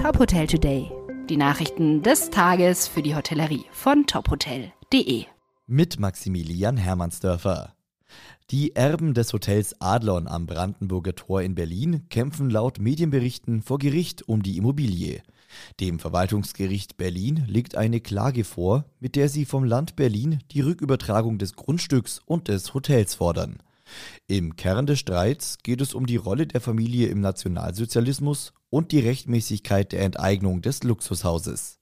Top Hotel Today. Die Nachrichten des Tages für die Hotellerie von tophotel.de. Mit Maximilian Hermannsdörfer. Die Erben des Hotels Adlon am Brandenburger Tor in Berlin kämpfen laut Medienberichten vor Gericht um die Immobilie. Dem Verwaltungsgericht Berlin liegt eine Klage vor, mit der sie vom Land Berlin die Rückübertragung des Grundstücks und des Hotels fordern. Im Kern des Streits geht es um die Rolle der Familie im Nationalsozialismus und die Rechtmäßigkeit der Enteignung des Luxushauses.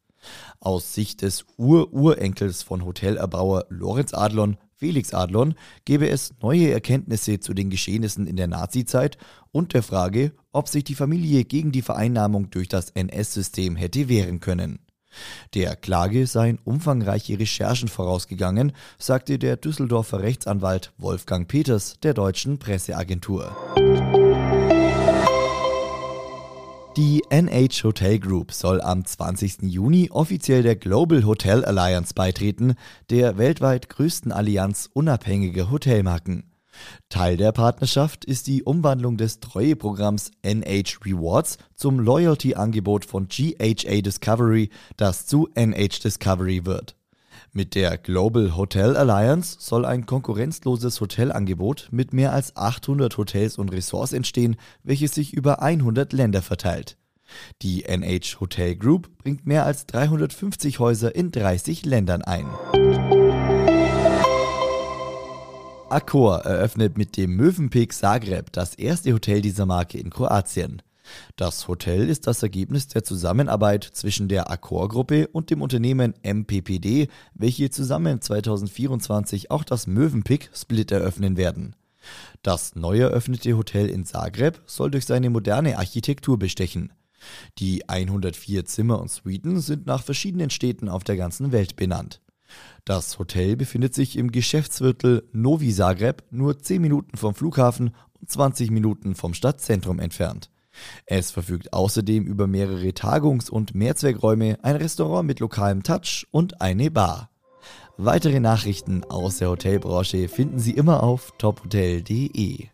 Aus Sicht des Ur-Urenkels von Hotelerbauer Lorenz Adlon, Felix Adlon, gäbe es neue Erkenntnisse zu den Geschehnissen in der Nazizeit und der Frage, ob sich die Familie gegen die Vereinnahmung durch das NS-System hätte wehren können. Der Klage seien umfangreiche Recherchen vorausgegangen, sagte der Düsseldorfer Rechtsanwalt Wolfgang Peters der deutschen Presseagentur. Die NH Hotel Group soll am 20. Juni offiziell der Global Hotel Alliance beitreten, der weltweit größten Allianz unabhängiger Hotelmarken. Teil der Partnerschaft ist die Umwandlung des Treueprogramms NH Rewards zum Loyalty-Angebot von GHA Discovery, das zu NH Discovery wird. Mit der Global Hotel Alliance soll ein konkurrenzloses Hotelangebot mit mehr als 800 Hotels und Ressorts entstehen, welches sich über 100 Länder verteilt. Die NH Hotel Group bringt mehr als 350 Häuser in 30 Ländern ein. Accor eröffnet mit dem Mövenpick Zagreb das erste Hotel dieser Marke in Kroatien. Das Hotel ist das Ergebnis der Zusammenarbeit zwischen der Accor-Gruppe und dem Unternehmen MPPD, welche zusammen 2024 auch das Mövenpick Split eröffnen werden. Das neu eröffnete Hotel in Zagreb soll durch seine moderne Architektur bestechen. Die 104 Zimmer und Suiten sind nach verschiedenen Städten auf der ganzen Welt benannt. Das Hotel befindet sich im Geschäftsviertel Novi Zagreb, nur 10 Minuten vom Flughafen und 20 Minuten vom Stadtzentrum entfernt. Es verfügt außerdem über mehrere Tagungs- und Mehrzweckräume, ein Restaurant mit lokalem Touch und eine Bar. Weitere Nachrichten aus der Hotelbranche finden Sie immer auf tophotel.de.